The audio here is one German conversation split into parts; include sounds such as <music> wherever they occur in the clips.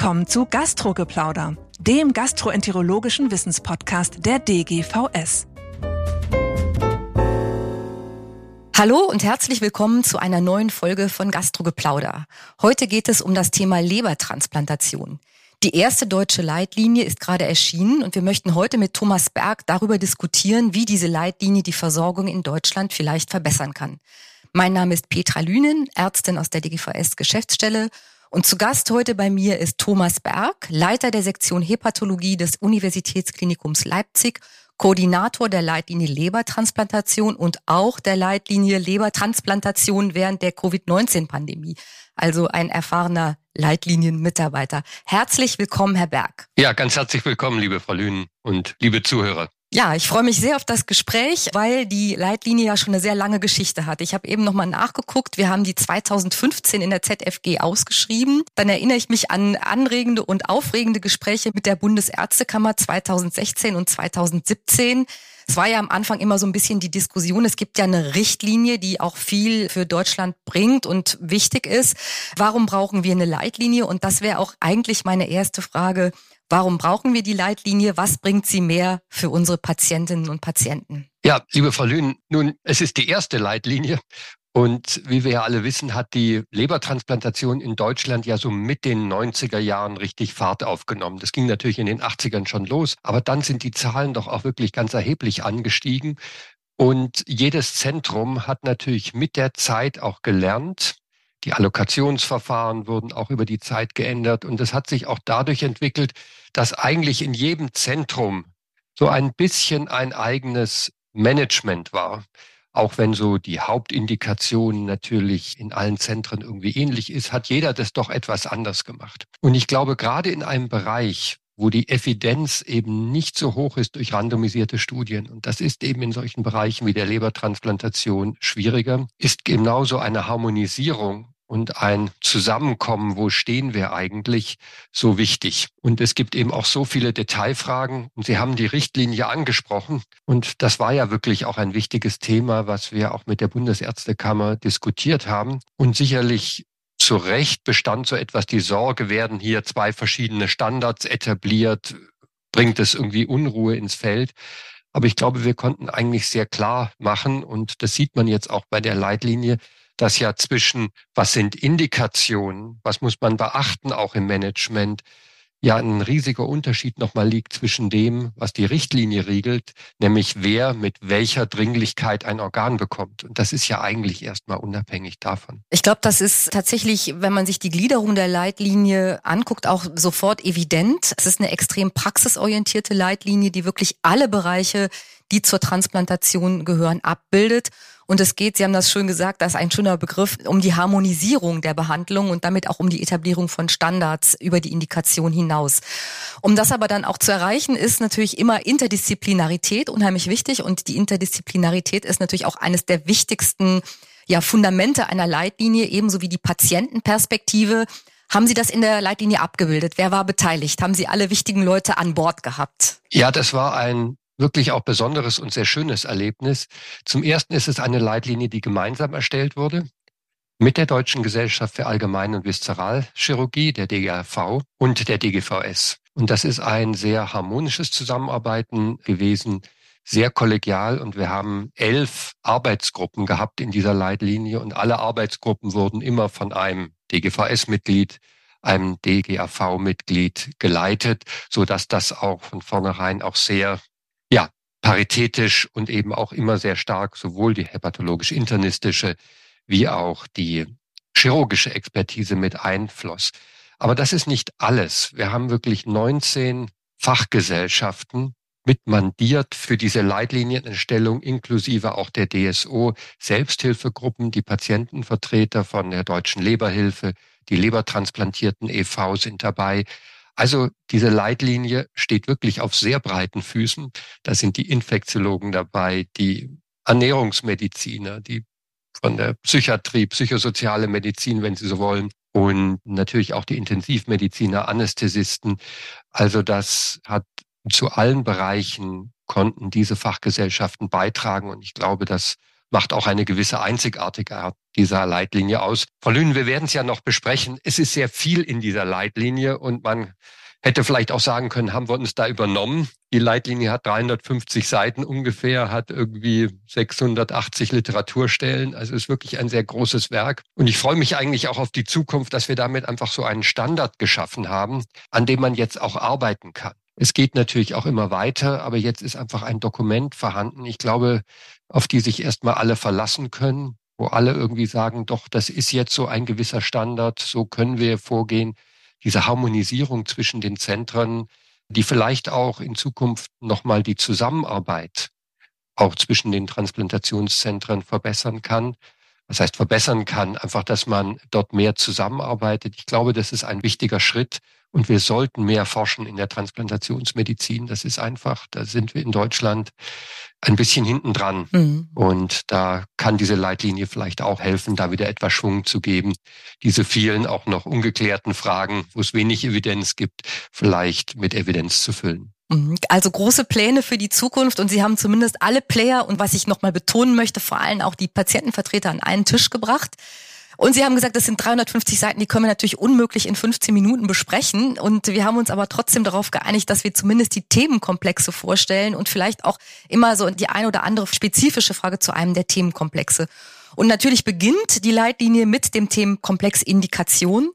willkommen zu Gastrogeplauder, dem gastroenterologischen Wissenspodcast der DGVS. Hallo und herzlich willkommen zu einer neuen Folge von Gastrogeplauder. Heute geht es um das Thema Lebertransplantation. Die erste deutsche Leitlinie ist gerade erschienen und wir möchten heute mit Thomas Berg darüber diskutieren, wie diese Leitlinie die Versorgung in Deutschland vielleicht verbessern kann. Mein Name ist Petra Lünen, Ärztin aus der DGVS Geschäftsstelle und zu Gast heute bei mir ist Thomas Berg, Leiter der Sektion Hepatologie des Universitätsklinikums Leipzig, Koordinator der Leitlinie Lebertransplantation und auch der Leitlinie Lebertransplantation während der Covid-19-Pandemie. Also ein erfahrener Leitlinienmitarbeiter. Herzlich willkommen, Herr Berg. Ja, ganz herzlich willkommen, liebe Frau Lünen und liebe Zuhörer. Ja, ich freue mich sehr auf das Gespräch, weil die Leitlinie ja schon eine sehr lange Geschichte hat. Ich habe eben nochmal nachgeguckt. Wir haben die 2015 in der ZFG ausgeschrieben. Dann erinnere ich mich an anregende und aufregende Gespräche mit der Bundesärztekammer 2016 und 2017. Es war ja am Anfang immer so ein bisschen die Diskussion. Es gibt ja eine Richtlinie, die auch viel für Deutschland bringt und wichtig ist. Warum brauchen wir eine Leitlinie? Und das wäre auch eigentlich meine erste Frage. Warum brauchen wir die Leitlinie? Was bringt sie mehr für unsere Patientinnen und Patienten? Ja, liebe Frau Lühn, nun, es ist die erste Leitlinie. Und wie wir ja alle wissen, hat die Lebertransplantation in Deutschland ja so mit den 90er Jahren richtig Fahrt aufgenommen. Das ging natürlich in den 80ern schon los, aber dann sind die Zahlen doch auch wirklich ganz erheblich angestiegen. Und jedes Zentrum hat natürlich mit der Zeit auch gelernt, die Allokationsverfahren wurden auch über die Zeit geändert und es hat sich auch dadurch entwickelt, dass eigentlich in jedem Zentrum so ein bisschen ein eigenes Management war. Auch wenn so die Hauptindikation natürlich in allen Zentren irgendwie ähnlich ist, hat jeder das doch etwas anders gemacht. Und ich glaube, gerade in einem Bereich, wo die Evidenz eben nicht so hoch ist durch randomisierte Studien. Und das ist eben in solchen Bereichen wie der Lebertransplantation schwieriger, ist genauso eine Harmonisierung und ein Zusammenkommen, wo stehen wir eigentlich, so wichtig. Und es gibt eben auch so viele Detailfragen. Und Sie haben die Richtlinie angesprochen. Und das war ja wirklich auch ein wichtiges Thema, was wir auch mit der Bundesärztekammer diskutiert haben. Und sicherlich zu Recht bestand so etwas die Sorge, werden hier zwei verschiedene Standards etabliert, bringt es irgendwie Unruhe ins Feld. Aber ich glaube, wir konnten eigentlich sehr klar machen, und das sieht man jetzt auch bei der Leitlinie, dass ja zwischen, was sind Indikationen, was muss man beachten auch im Management, ja ein riesiger Unterschied nochmal liegt zwischen dem, was die Richtlinie regelt, nämlich wer mit welcher Dringlichkeit ein Organ bekommt. Und das ist ja eigentlich erstmal unabhängig davon. Ich glaube, das ist tatsächlich, wenn man sich die Gliederung der Leitlinie anguckt, auch sofort evident. Es ist eine extrem praxisorientierte Leitlinie, die wirklich alle Bereiche, die zur Transplantation gehören, abbildet. Und es geht, Sie haben das schön gesagt, das ist ein schöner Begriff, um die Harmonisierung der Behandlung und damit auch um die Etablierung von Standards über die Indikation hinaus. Um das aber dann auch zu erreichen, ist natürlich immer Interdisziplinarität unheimlich wichtig. Und die Interdisziplinarität ist natürlich auch eines der wichtigsten ja, Fundamente einer Leitlinie, ebenso wie die Patientenperspektive. Haben Sie das in der Leitlinie abgebildet? Wer war beteiligt? Haben Sie alle wichtigen Leute an Bord gehabt? Ja, das war ein wirklich auch besonderes und sehr schönes Erlebnis. Zum ersten ist es eine Leitlinie, die gemeinsam erstellt wurde mit der Deutschen Gesellschaft für Allgemein- und Viszeralchirurgie, der DGAV und der DGVS. Und das ist ein sehr harmonisches Zusammenarbeiten gewesen, sehr kollegial und wir haben elf Arbeitsgruppen gehabt in dieser Leitlinie und alle Arbeitsgruppen wurden immer von einem DGVS-Mitglied, einem DGAV-Mitglied geleitet, so dass das auch von vornherein auch sehr paritätisch und eben auch immer sehr stark sowohl die hepatologisch-internistische wie auch die chirurgische Expertise mit einfloss. Aber das ist nicht alles. Wir haben wirklich 19 Fachgesellschaften mitmandiert für diese Leitlinienentstellung inklusive auch der DSO Selbsthilfegruppen, die Patientenvertreter von der Deutschen Leberhilfe, die Lebertransplantierten e.V. sind dabei. Also diese Leitlinie steht wirklich auf sehr breiten Füßen. Da sind die Infektiologen dabei, die Ernährungsmediziner, die von der Psychiatrie, psychosoziale Medizin, wenn Sie so wollen, und natürlich auch die Intensivmediziner, Anästhesisten. Also das hat zu allen Bereichen konnten diese Fachgesellschaften beitragen und ich glaube, das macht auch eine gewisse Einzigartigkeit dieser Leitlinie aus. Frau Lünen, wir werden es ja noch besprechen. Es ist sehr viel in dieser Leitlinie und man hätte vielleicht auch sagen können, haben wir uns da übernommen. Die Leitlinie hat 350 Seiten ungefähr, hat irgendwie 680 Literaturstellen. Also ist wirklich ein sehr großes Werk. Und ich freue mich eigentlich auch auf die Zukunft, dass wir damit einfach so einen Standard geschaffen haben, an dem man jetzt auch arbeiten kann. Es geht natürlich auch immer weiter, aber jetzt ist einfach ein Dokument vorhanden. Ich glaube, auf die sich erstmal alle verlassen können, wo alle irgendwie sagen, doch, das ist jetzt so ein gewisser Standard, so können wir vorgehen diese Harmonisierung zwischen den Zentren, die vielleicht auch in Zukunft nochmal die Zusammenarbeit auch zwischen den Transplantationszentren verbessern kann. Das heißt, verbessern kann, einfach, dass man dort mehr zusammenarbeitet. Ich glaube, das ist ein wichtiger Schritt. Und wir sollten mehr forschen in der Transplantationsmedizin. Das ist einfach, da sind wir in Deutschland ein bisschen hinten dran. Mhm. Und da kann diese Leitlinie vielleicht auch helfen, da wieder etwas Schwung zu geben, diese vielen auch noch ungeklärten Fragen, wo es wenig Evidenz gibt, vielleicht mit Evidenz zu füllen. Mhm. Also große Pläne für die Zukunft und Sie haben zumindest alle Player und was ich nochmal betonen möchte, vor allem auch die Patientenvertreter an einen Tisch gebracht. Und Sie haben gesagt, das sind 350 Seiten, die können wir natürlich unmöglich in 15 Minuten besprechen. Und wir haben uns aber trotzdem darauf geeinigt, dass wir zumindest die Themenkomplexe vorstellen und vielleicht auch immer so die ein oder andere spezifische Frage zu einem der Themenkomplexe. Und natürlich beginnt die Leitlinie mit dem Themenkomplex Indikation.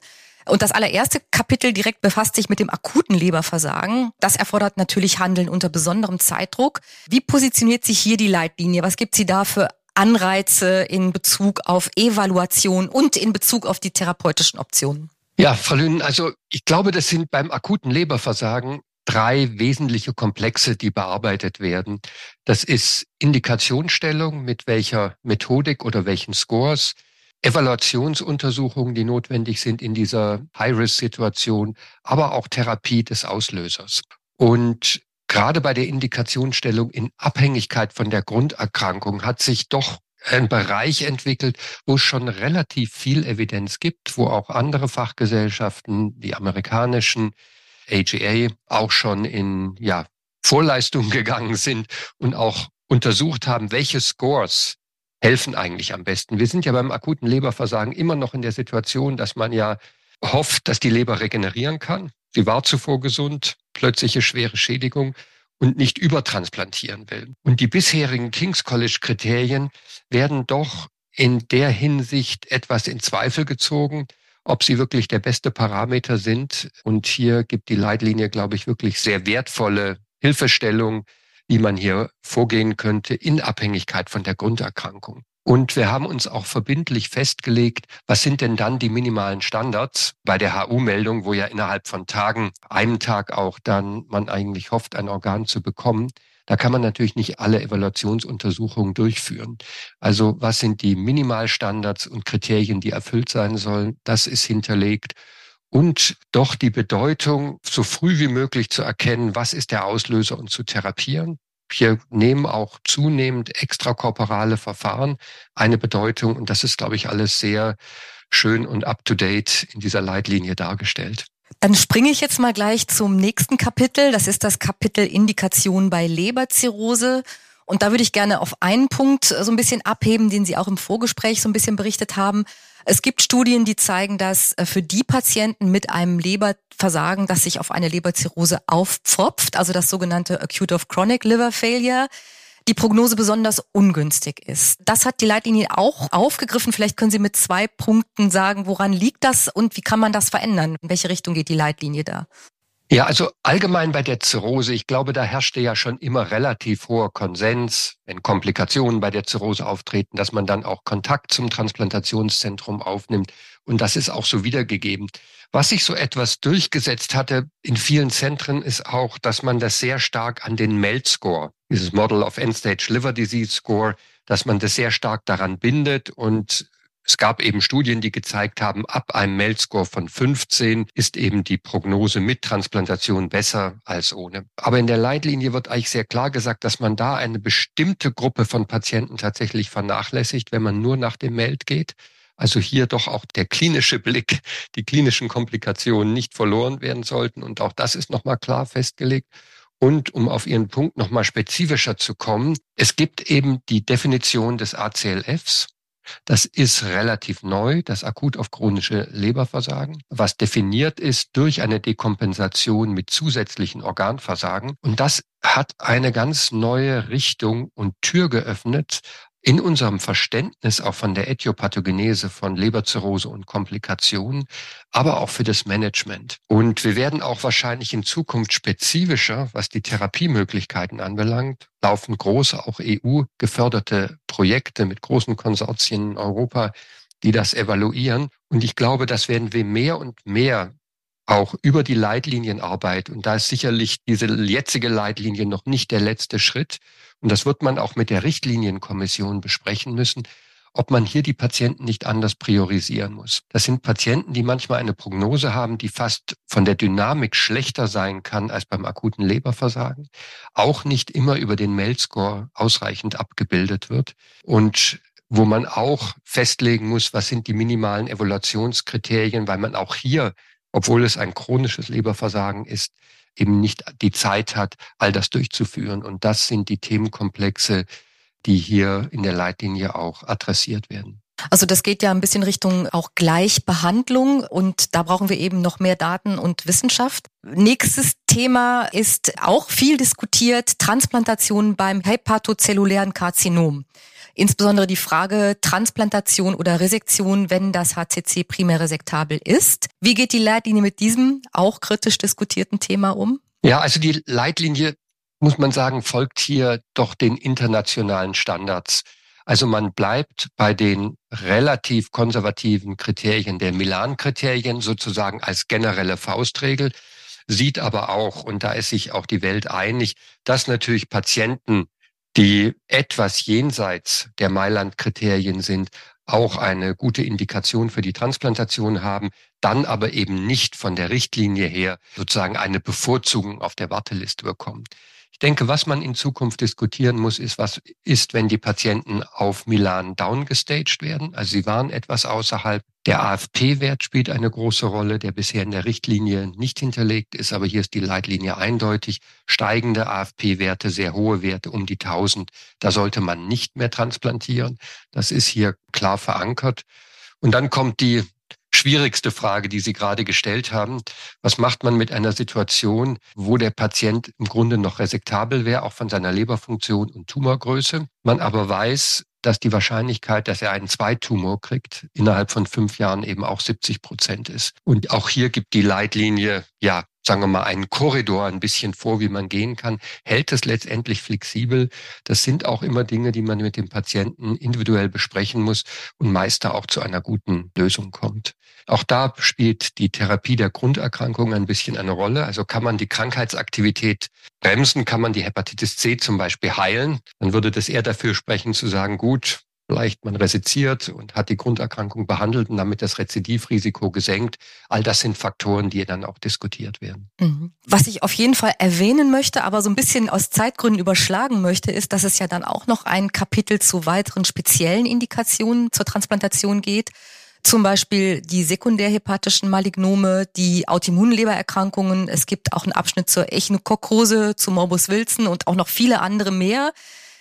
Und das allererste Kapitel direkt befasst sich mit dem akuten Leberversagen. Das erfordert natürlich Handeln unter besonderem Zeitdruck. Wie positioniert sich hier die Leitlinie? Was gibt sie da für Anreize in Bezug auf Evaluation und in Bezug auf die therapeutischen Optionen? Ja, Frau Lünen, also ich glaube, das sind beim akuten Leberversagen drei wesentliche Komplexe, die bearbeitet werden. Das ist Indikationsstellung, mit welcher Methodik oder welchen Scores, Evaluationsuntersuchungen, die notwendig sind in dieser High-Risk-Situation, aber auch Therapie des Auslösers. Und gerade bei der Indikationsstellung in Abhängigkeit von der Grunderkrankung hat sich doch ein Bereich entwickelt, wo es schon relativ viel Evidenz gibt, wo auch andere Fachgesellschaften, die amerikanischen AGA, auch schon in ja, Vorleistungen gegangen sind und auch untersucht haben, welche Scores helfen eigentlich am besten. Wir sind ja beim akuten Leberversagen immer noch in der Situation, dass man ja hofft, dass die Leber regenerieren kann. Sie war zuvor gesund, plötzliche schwere Schädigung und nicht übertransplantieren will. Und die bisherigen King's College Kriterien werden doch in der Hinsicht etwas in Zweifel gezogen, ob sie wirklich der beste Parameter sind. Und hier gibt die Leitlinie, glaube ich, wirklich sehr wertvolle Hilfestellung, wie man hier vorgehen könnte in Abhängigkeit von der Grunderkrankung. Und wir haben uns auch verbindlich festgelegt, was sind denn dann die minimalen Standards bei der HU-Meldung, wo ja innerhalb von Tagen, einem Tag auch dann man eigentlich hofft, ein Organ zu bekommen. Da kann man natürlich nicht alle Evaluationsuntersuchungen durchführen. Also was sind die Minimalstandards und Kriterien, die erfüllt sein sollen? Das ist hinterlegt. Und doch die Bedeutung, so früh wie möglich zu erkennen, was ist der Auslöser und zu therapieren. Hier nehmen auch zunehmend extrakorporale Verfahren eine Bedeutung und das ist, glaube ich, alles sehr schön und up-to-date in dieser Leitlinie dargestellt. Dann springe ich jetzt mal gleich zum nächsten Kapitel. Das ist das Kapitel Indikation bei Leberzirrhose. Und da würde ich gerne auf einen Punkt so ein bisschen abheben, den Sie auch im Vorgespräch so ein bisschen berichtet haben. Es gibt Studien, die zeigen, dass äh, für die Patienten mit einem Leberversagen, das sich auf eine Leberzirrhose aufpfropft, also das sogenannte Acute of Chronic Liver Failure, die Prognose besonders ungünstig ist. Das hat die Leitlinie auch aufgegriffen. Vielleicht können Sie mit zwei Punkten sagen, woran liegt das und wie kann man das verändern? In welche Richtung geht die Leitlinie da? Ja, also allgemein bei der Zirrhose, ich glaube, da herrschte ja schon immer relativ hoher Konsens, wenn Komplikationen bei der Zirrhose auftreten, dass man dann auch Kontakt zum Transplantationszentrum aufnimmt. Und das ist auch so wiedergegeben. Was sich so etwas durchgesetzt hatte in vielen Zentren ist auch, dass man das sehr stark an den MELD-Score, dieses Model of End-Stage Liver Disease Score, dass man das sehr stark daran bindet und es gab eben Studien, die gezeigt haben, ab einem MELD-Score von 15 ist eben die Prognose mit Transplantation besser als ohne. Aber in der Leitlinie wird eigentlich sehr klar gesagt, dass man da eine bestimmte Gruppe von Patienten tatsächlich vernachlässigt, wenn man nur nach dem MELD geht. Also hier doch auch der klinische Blick, die klinischen Komplikationen nicht verloren werden sollten. Und auch das ist nochmal klar festgelegt. Und um auf Ihren Punkt nochmal spezifischer zu kommen, es gibt eben die Definition des ACLFs. Das ist relativ neu, das akut auf chronische Leberversagen, was definiert ist durch eine Dekompensation mit zusätzlichen Organversagen. Und das hat eine ganz neue Richtung und Tür geöffnet, in unserem Verständnis auch von der Äthiopathogenese von Leberzirrhose und Komplikationen, aber auch für das Management. Und wir werden auch wahrscheinlich in Zukunft spezifischer, was die Therapiemöglichkeiten anbelangt, laufen große, auch EU-geförderte Projekte mit großen Konsortien in Europa, die das evaluieren. Und ich glaube, das werden wir mehr und mehr auch über die Leitlinienarbeit. Und da ist sicherlich diese jetzige Leitlinie noch nicht der letzte Schritt. Und das wird man auch mit der Richtlinienkommission besprechen müssen, ob man hier die Patienten nicht anders priorisieren muss. Das sind Patienten, die manchmal eine Prognose haben, die fast von der Dynamik schlechter sein kann als beim akuten Leberversagen, auch nicht immer über den Mail-Score ausreichend abgebildet wird und wo man auch festlegen muss, was sind die minimalen Evaluationskriterien, weil man auch hier, obwohl es ein chronisches Leberversagen ist, eben nicht die Zeit hat, all das durchzuführen. Und das sind die Themenkomplexe, die hier in der Leitlinie auch adressiert werden. Also das geht ja ein bisschen Richtung auch Gleichbehandlung und da brauchen wir eben noch mehr Daten und Wissenschaft. Nächstes Thema ist auch viel diskutiert, Transplantation beim hepatozellulären Karzinom. Insbesondere die Frage Transplantation oder Resektion, wenn das HCC primär resektabel ist. Wie geht die Leitlinie mit diesem auch kritisch diskutierten Thema um? Ja, also die Leitlinie, muss man sagen, folgt hier doch den internationalen Standards. Also man bleibt bei den relativ konservativen Kriterien der Milan-Kriterien sozusagen als generelle Faustregel, sieht aber auch, und da ist sich auch die Welt einig, dass natürlich Patienten die etwas jenseits der Mailand-Kriterien sind, auch eine gute Indikation für die Transplantation haben, dann aber eben nicht von der Richtlinie her sozusagen eine Bevorzugung auf der Warteliste bekommen. Ich denke, was man in Zukunft diskutieren muss, ist, was ist, wenn die Patienten auf Milan downgestaged werden. Also sie waren etwas außerhalb. Der AFP-Wert spielt eine große Rolle, der bisher in der Richtlinie nicht hinterlegt ist, aber hier ist die Leitlinie eindeutig. Steigende AFP-Werte, sehr hohe Werte um die 1000. Da sollte man nicht mehr transplantieren. Das ist hier klar verankert. Und dann kommt die schwierigste Frage, die Sie gerade gestellt haben. Was macht man mit einer Situation, wo der Patient im Grunde noch resektabel wäre, auch von seiner Leberfunktion und Tumorgröße? Man aber weiß, dass die Wahrscheinlichkeit, dass er einen Zweitumor kriegt, innerhalb von fünf Jahren eben auch 70 Prozent ist. Und auch hier gibt die Leitlinie, ja, sagen wir mal, einen Korridor ein bisschen vor, wie man gehen kann, hält es letztendlich flexibel. Das sind auch immer Dinge, die man mit dem Patienten individuell besprechen muss und meist da auch zu einer guten Lösung kommt. Auch da spielt die Therapie der Grunderkrankung ein bisschen eine Rolle. Also kann man die Krankheitsaktivität bremsen, kann man die Hepatitis C zum Beispiel heilen, dann würde das eher dafür sprechen zu sagen, gut, Vielleicht man resiziert und hat die Grunderkrankung behandelt und damit das Rezidivrisiko gesenkt. All das sind Faktoren, die dann auch diskutiert werden. Mhm. Was ich auf jeden Fall erwähnen möchte, aber so ein bisschen aus Zeitgründen überschlagen möchte, ist, dass es ja dann auch noch ein Kapitel zu weiteren speziellen Indikationen zur Transplantation geht. Zum Beispiel die sekundärhepatischen Malignome, die Autoimmunlebererkrankungen. Es gibt auch einen Abschnitt zur Echinokokose, zu Morbus Wilson und auch noch viele andere mehr.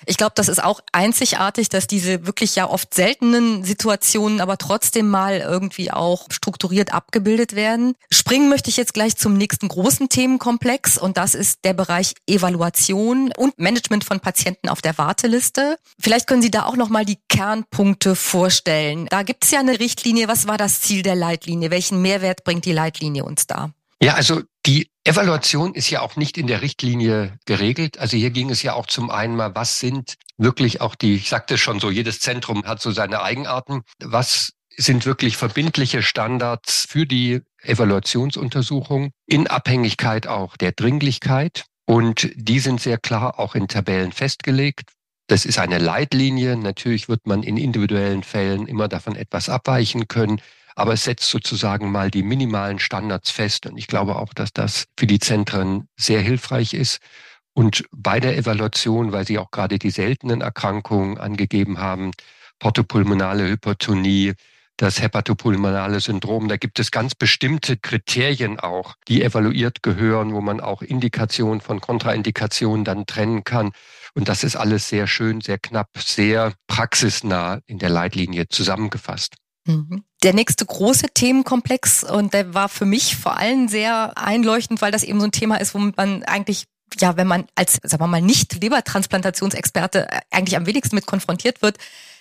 Ich glaube, das ist auch einzigartig, dass diese wirklich ja oft seltenen Situationen aber trotzdem mal irgendwie auch strukturiert abgebildet werden. Springen möchte ich jetzt gleich zum nächsten großen Themenkomplex und das ist der Bereich Evaluation und Management von Patienten auf der Warteliste. Vielleicht können Sie da auch noch mal die Kernpunkte vorstellen. Da gibt es ja eine Richtlinie. Was war das Ziel der Leitlinie? Welchen Mehrwert bringt die Leitlinie uns da? Ja, also die Evaluation ist ja auch nicht in der Richtlinie geregelt. Also hier ging es ja auch zum einen mal, was sind wirklich auch die, ich sagte schon so, jedes Zentrum hat so seine Eigenarten. Was sind wirklich verbindliche Standards für die Evaluationsuntersuchung in Abhängigkeit auch der Dringlichkeit. Und die sind sehr klar auch in Tabellen festgelegt. Das ist eine Leitlinie. Natürlich wird man in individuellen Fällen immer davon etwas abweichen können aber es setzt sozusagen mal die minimalen Standards fest. Und ich glaube auch, dass das für die Zentren sehr hilfreich ist. Und bei der Evaluation, weil Sie auch gerade die seltenen Erkrankungen angegeben haben, portopulmonale Hypertonie, das hepatopulmonale Syndrom. Da gibt es ganz bestimmte Kriterien auch, die evaluiert gehören, wo man auch Indikationen von Kontraindikationen dann trennen kann. Und das ist alles sehr schön, sehr knapp, sehr praxisnah in der Leitlinie zusammengefasst. Mhm. Der nächste große Themenkomplex, und der war für mich vor allem sehr einleuchtend, weil das eben so ein Thema ist, womit man eigentlich ja, wenn man als, sagen wir mal, nicht Lebertransplantationsexperte eigentlich am wenigsten mit konfrontiert wird,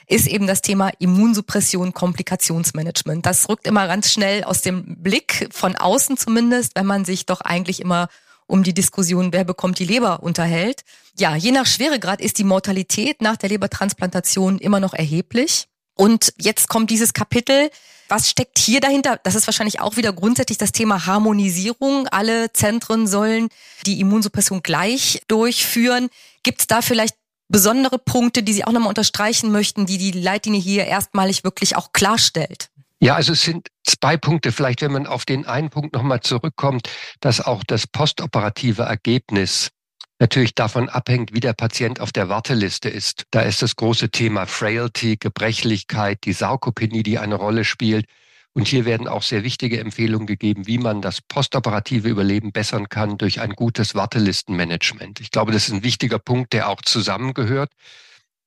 ist eben das Thema Immunsuppression, Komplikationsmanagement. Das rückt immer ganz schnell aus dem Blick, von außen zumindest, wenn man sich doch eigentlich immer um die Diskussion, wer bekommt die Leber, unterhält. Ja, je nach Schweregrad ist die Mortalität nach der Lebertransplantation immer noch erheblich. Und jetzt kommt dieses Kapitel. Was steckt hier dahinter? Das ist wahrscheinlich auch wieder grundsätzlich das Thema Harmonisierung. Alle Zentren sollen die Immunsuppression gleich durchführen. Gibt es da vielleicht besondere Punkte, die Sie auch nochmal unterstreichen möchten, die die Leitlinie hier erstmalig wirklich auch klarstellt? Ja, also es sind zwei Punkte. Vielleicht, wenn man auf den einen Punkt nochmal zurückkommt, dass auch das postoperative Ergebnis natürlich davon abhängt, wie der Patient auf der Warteliste ist. Da ist das große Thema Frailty, Gebrechlichkeit, die Sarkopenie, die eine Rolle spielt. Und hier werden auch sehr wichtige Empfehlungen gegeben, wie man das postoperative Überleben bessern kann durch ein gutes Wartelistenmanagement. Ich glaube, das ist ein wichtiger Punkt, der auch zusammengehört.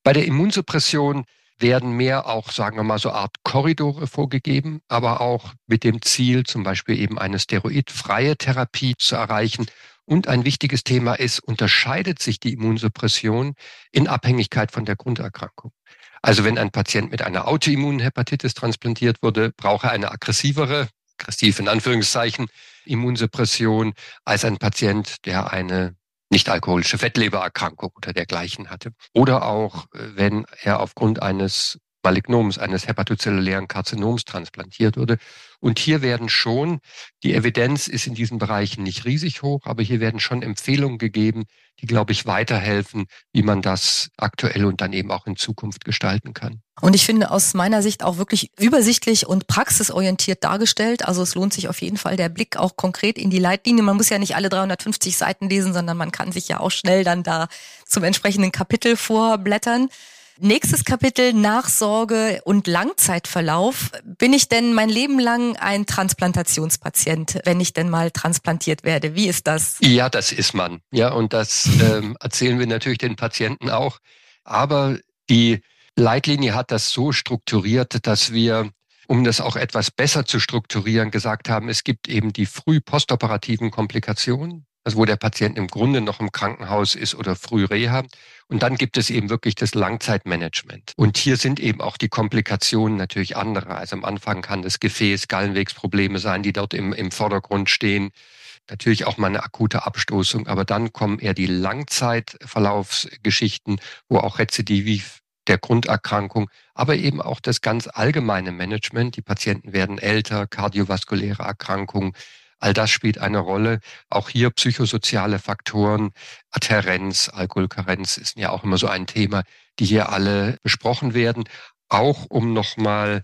Bei der Immunsuppression werden mehr auch, sagen wir mal, so Art Korridore vorgegeben, aber auch mit dem Ziel, zum Beispiel eben eine steroidfreie Therapie zu erreichen. Und ein wichtiges Thema ist, unterscheidet sich die Immunsuppression in Abhängigkeit von der Grunderkrankung. Also wenn ein Patient mit einer Autoimmunhepatitis transplantiert wurde, braucht er eine aggressivere, aggressiv in Anführungszeichen, Immunsuppression als ein Patient, der eine nicht-alkoholische Fettlebererkrankung oder dergleichen hatte. Oder auch, äh, wenn er aufgrund eines Malignoms, eines hepatozellulären Karzinoms transplantiert wurde. Und hier werden schon, die Evidenz ist in diesen Bereichen nicht riesig hoch, aber hier werden schon Empfehlungen gegeben, die, glaube ich, weiterhelfen, wie man das aktuell und dann eben auch in Zukunft gestalten kann. Und ich finde aus meiner Sicht auch wirklich übersichtlich und praxisorientiert dargestellt. Also es lohnt sich auf jeden Fall der Blick auch konkret in die Leitlinie. Man muss ja nicht alle 350 Seiten lesen, sondern man kann sich ja auch schnell dann da zum entsprechenden Kapitel vorblättern. Nächstes Kapitel Nachsorge und Langzeitverlauf. Bin ich denn mein Leben lang ein Transplantationspatient, wenn ich denn mal transplantiert werde? Wie ist das? Ja, das ist man. Ja, und das ähm, erzählen wir natürlich den Patienten auch. Aber die Leitlinie hat das so strukturiert, dass wir um das auch etwas besser zu strukturieren, gesagt haben, es gibt eben die früh postoperativen Komplikationen, also wo der Patient im Grunde noch im Krankenhaus ist oder früh Reha. Und dann gibt es eben wirklich das Langzeitmanagement. Und hier sind eben auch die Komplikationen natürlich andere. Also am Anfang kann das Gefäß, Gallenwegsprobleme sein, die dort im, im Vordergrund stehen. Natürlich auch mal eine akute Abstoßung, aber dann kommen eher die Langzeitverlaufsgeschichten, wo auch Rezidiv der Grunderkrankung, aber eben auch das ganz allgemeine Management. Die Patienten werden älter, kardiovaskuläre Erkrankungen, All das spielt eine Rolle. Auch hier psychosoziale Faktoren, Adherenz, Alkoholkarenz ist ja auch immer so ein Thema, die hier alle besprochen werden. Auch um nochmal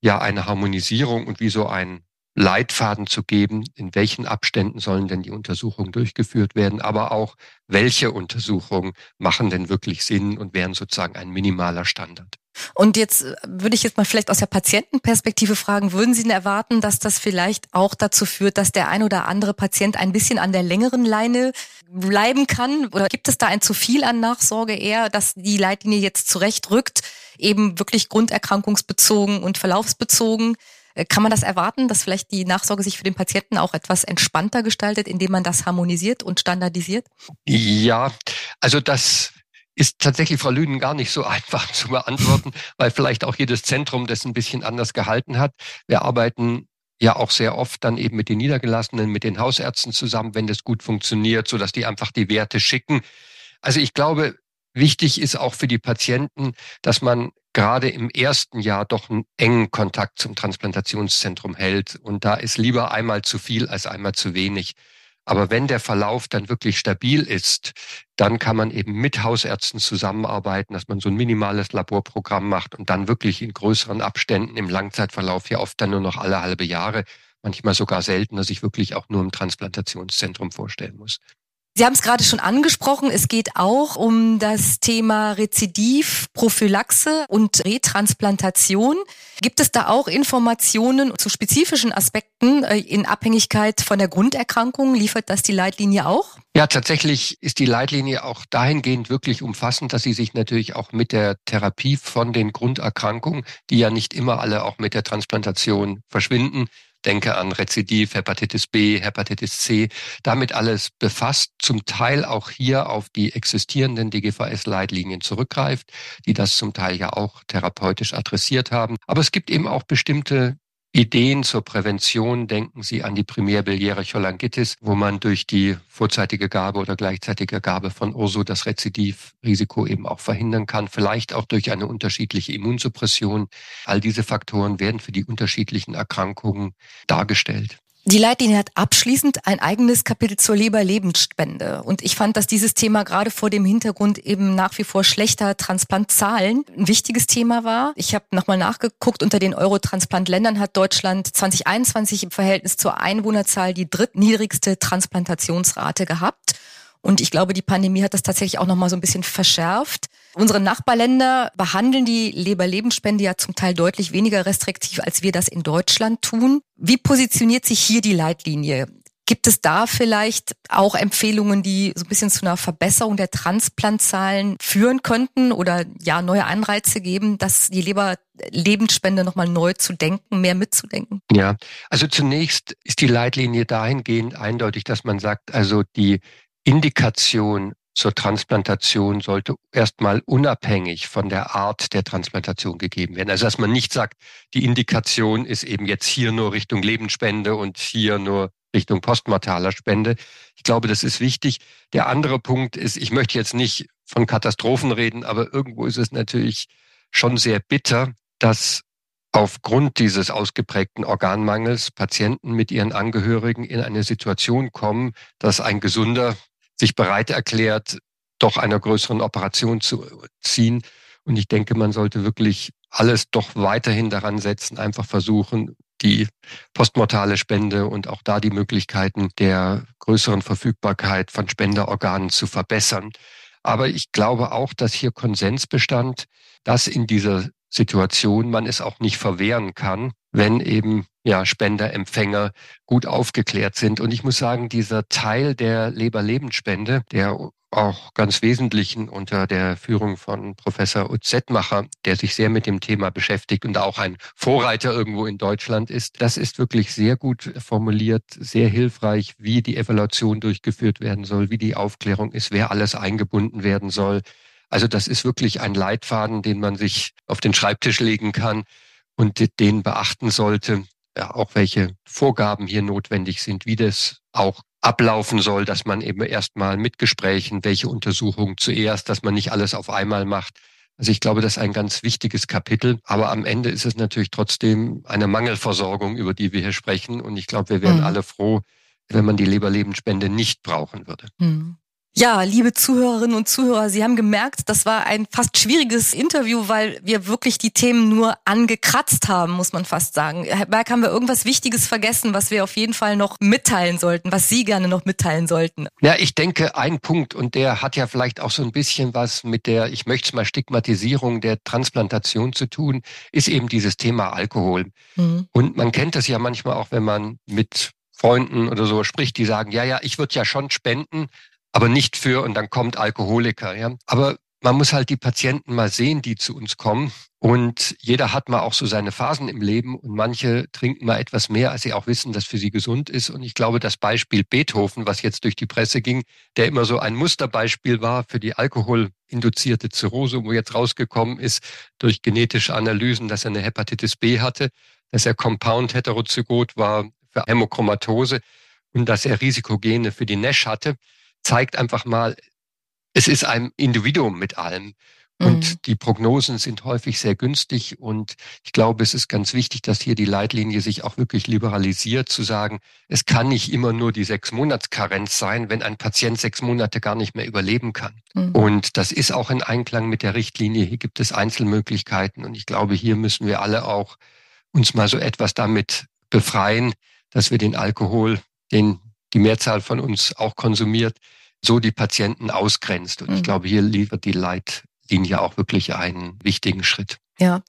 ja eine Harmonisierung und wie so ein Leitfaden zu geben, in welchen Abständen sollen denn die Untersuchungen durchgeführt werden, aber auch welche Untersuchungen machen denn wirklich Sinn und wären sozusagen ein minimaler Standard. Und jetzt äh, würde ich jetzt mal vielleicht aus der Patientenperspektive fragen, würden Sie denn erwarten, dass das vielleicht auch dazu führt, dass der ein oder andere Patient ein bisschen an der längeren Leine bleiben kann? Oder gibt es da ein zu viel an Nachsorge eher, dass die Leitlinie jetzt zurechtrückt, eben wirklich grunderkrankungsbezogen und verlaufsbezogen? Äh, kann man das erwarten, dass vielleicht die Nachsorge sich für den Patienten auch etwas entspannter gestaltet, indem man das harmonisiert und standardisiert? Ja, also das ist tatsächlich, Frau Lüden, gar nicht so <laughs> einfach zu beantworten, weil vielleicht auch jedes Zentrum das ein bisschen anders gehalten hat. Wir arbeiten ja auch sehr oft dann eben mit den Niedergelassenen, mit den Hausärzten zusammen, wenn das gut funktioniert, so dass die einfach die Werte schicken. Also ich glaube, wichtig ist auch für die Patienten, dass man gerade im ersten Jahr doch einen engen Kontakt zum Transplantationszentrum hält. Und da ist lieber einmal zu viel als einmal zu wenig. Aber wenn der Verlauf dann wirklich stabil ist, dann kann man eben mit Hausärzten zusammenarbeiten, dass man so ein minimales Laborprogramm macht und dann wirklich in größeren Abständen im Langzeitverlauf, ja oft dann nur noch alle halbe Jahre, manchmal sogar seltener, sich wirklich auch nur im Transplantationszentrum vorstellen muss. Sie haben es gerade schon angesprochen. Es geht auch um das Thema Rezidiv, Prophylaxe und Retransplantation. Gibt es da auch Informationen zu spezifischen Aspekten äh, in Abhängigkeit von der Grunderkrankung? Liefert das die Leitlinie auch? Ja, tatsächlich ist die Leitlinie auch dahingehend wirklich umfassend, dass sie sich natürlich auch mit der Therapie von den Grunderkrankungen, die ja nicht immer alle auch mit der Transplantation verschwinden, denke an Rezidiv, Hepatitis B, Hepatitis C, damit alles befasst, zum Teil auch hier auf die existierenden DGVS-Leitlinien zurückgreift, die das zum Teil ja auch therapeutisch adressiert haben. Aber es gibt eben auch bestimmte Ideen zur Prävention denken Sie an die primärbiliäre Cholangitis, wo man durch die vorzeitige Gabe oder gleichzeitige Gabe von Urso das Rezidivrisiko eben auch verhindern kann, vielleicht auch durch eine unterschiedliche Immunsuppression. All diese Faktoren werden für die unterschiedlichen Erkrankungen dargestellt. Die Leitlinie hat abschließend ein eigenes Kapitel zur Leberlebensspende. Und ich fand, dass dieses Thema gerade vor dem Hintergrund eben nach wie vor schlechter Transplantzahlen ein wichtiges Thema war. Ich habe nochmal nachgeguckt, unter den Eurotransplant-Ländern hat Deutschland 2021 im Verhältnis zur Einwohnerzahl die drittniedrigste Transplantationsrate gehabt. Und ich glaube, die Pandemie hat das tatsächlich auch nochmal so ein bisschen verschärft. Unsere Nachbarländer behandeln die Leberlebensspende ja zum Teil deutlich weniger restriktiv, als wir das in Deutschland tun. Wie positioniert sich hier die Leitlinie? Gibt es da vielleicht auch Empfehlungen, die so ein bisschen zu einer Verbesserung der Transplantzahlen führen könnten oder ja neue Anreize geben, dass die Leberlebensspende nochmal neu zu denken, mehr mitzudenken? Ja, also zunächst ist die Leitlinie dahingehend eindeutig, dass man sagt, also die Indikation zur Transplantation sollte erstmal unabhängig von der Art der Transplantation gegeben werden. Also dass man nicht sagt, die Indikation ist eben jetzt hier nur Richtung Lebensspende und hier nur Richtung postmortaler Spende. Ich glaube, das ist wichtig. Der andere Punkt ist, ich möchte jetzt nicht von Katastrophen reden, aber irgendwo ist es natürlich schon sehr bitter, dass aufgrund dieses ausgeprägten Organmangels Patienten mit ihren Angehörigen in eine Situation kommen, dass ein gesunder sich bereit erklärt, doch einer größeren Operation zu ziehen. Und ich denke, man sollte wirklich alles doch weiterhin daran setzen, einfach versuchen, die postmortale Spende und auch da die Möglichkeiten der größeren Verfügbarkeit von Spenderorganen zu verbessern. Aber ich glaube auch, dass hier Konsens bestand, dass in dieser Situation man es auch nicht verwehren kann, wenn eben ja, Spenderempfänger gut aufgeklärt sind. Und ich muss sagen, dieser Teil der Leberlebensspende, der auch ganz wesentlichen unter der Führung von Professor Utzettmacher, der sich sehr mit dem Thema beschäftigt und auch ein Vorreiter irgendwo in Deutschland ist. Das ist wirklich sehr gut formuliert, sehr hilfreich, wie die Evaluation durchgeführt werden soll, wie die Aufklärung ist, wer alles eingebunden werden soll. Also das ist wirklich ein Leitfaden, den man sich auf den Schreibtisch legen kann und den beachten sollte, ja, auch welche Vorgaben hier notwendig sind, wie das auch ablaufen soll, dass man eben erstmal mit Gesprächen, welche Untersuchungen zuerst, dass man nicht alles auf einmal macht. Also ich glaube, das ist ein ganz wichtiges Kapitel. Aber am Ende ist es natürlich trotzdem eine Mangelversorgung, über die wir hier sprechen. Und ich glaube, wir wären mhm. alle froh, wenn man die Leberlebensspende nicht brauchen würde. Mhm. Ja, liebe Zuhörerinnen und Zuhörer, Sie haben gemerkt, das war ein fast schwieriges Interview, weil wir wirklich die Themen nur angekratzt haben, muss man fast sagen. Herr Berg, haben wir irgendwas Wichtiges vergessen, was wir auf jeden Fall noch mitteilen sollten, was Sie gerne noch mitteilen sollten? Ja, ich denke, ein Punkt, und der hat ja vielleicht auch so ein bisschen was mit der, ich möchte es mal Stigmatisierung der Transplantation zu tun, ist eben dieses Thema Alkohol. Mhm. Und man kennt das ja manchmal auch, wenn man mit Freunden oder so spricht, die sagen, ja, ja, ich würde ja schon spenden, aber nicht für, und dann kommt Alkoholiker. Ja. Aber man muss halt die Patienten mal sehen, die zu uns kommen. Und jeder hat mal auch so seine Phasen im Leben und manche trinken mal etwas mehr, als sie auch wissen, dass für sie gesund ist. Und ich glaube, das Beispiel Beethoven, was jetzt durch die Presse ging, der immer so ein Musterbeispiel war für die alkoholinduzierte Zirrhose, wo jetzt rausgekommen ist durch genetische Analysen, dass er eine Hepatitis B hatte, dass er Compound Heterozygot war für Hämochromatose und dass er Risikogene für die NASH hatte zeigt einfach mal, es ist ein Individuum mit allem. Und mhm. die Prognosen sind häufig sehr günstig. Und ich glaube, es ist ganz wichtig, dass hier die Leitlinie sich auch wirklich liberalisiert, zu sagen, es kann nicht immer nur die sechs Monatskarenz sein, wenn ein Patient sechs Monate gar nicht mehr überleben kann. Mhm. Und das ist auch in Einklang mit der Richtlinie. Hier gibt es Einzelmöglichkeiten. Und ich glaube, hier müssen wir alle auch uns mal so etwas damit befreien, dass wir den Alkohol, den die Mehrzahl von uns auch konsumiert, so die Patienten ausgrenzt. Und mhm. ich glaube, hier liefert die Leitlinie auch wirklich einen wichtigen Schritt. Ja,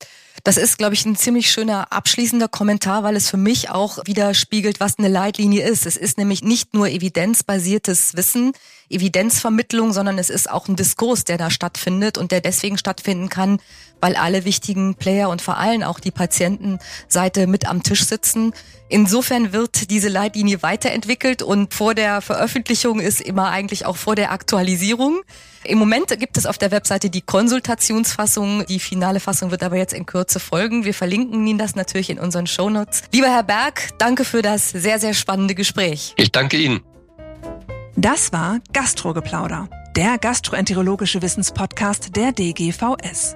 das ist, glaube ich, ein ziemlich schöner abschließender Kommentar, weil es für mich auch widerspiegelt, was eine Leitlinie ist. Es ist nämlich nicht nur evidenzbasiertes Wissen, Evidenzvermittlung, sondern es ist auch ein Diskurs, der da stattfindet und der deswegen stattfinden kann, weil alle wichtigen Player und vor allem auch die Patientenseite mit am Tisch sitzen. Insofern wird diese Leitlinie weiterentwickelt und vor der Veröffentlichung ist immer eigentlich auch vor der Aktualisierung. Im Moment gibt es auf der Webseite die Konsultationsfassung. Die finale Fassung wird aber jetzt in Kürze folgen. Wir verlinken Ihnen das natürlich in unseren Shownotes. Lieber Herr Berg, danke für das sehr, sehr spannende Gespräch. Ich danke Ihnen. Das war Gastrogeplauder, der gastroenterologische Wissenspodcast der DGVS.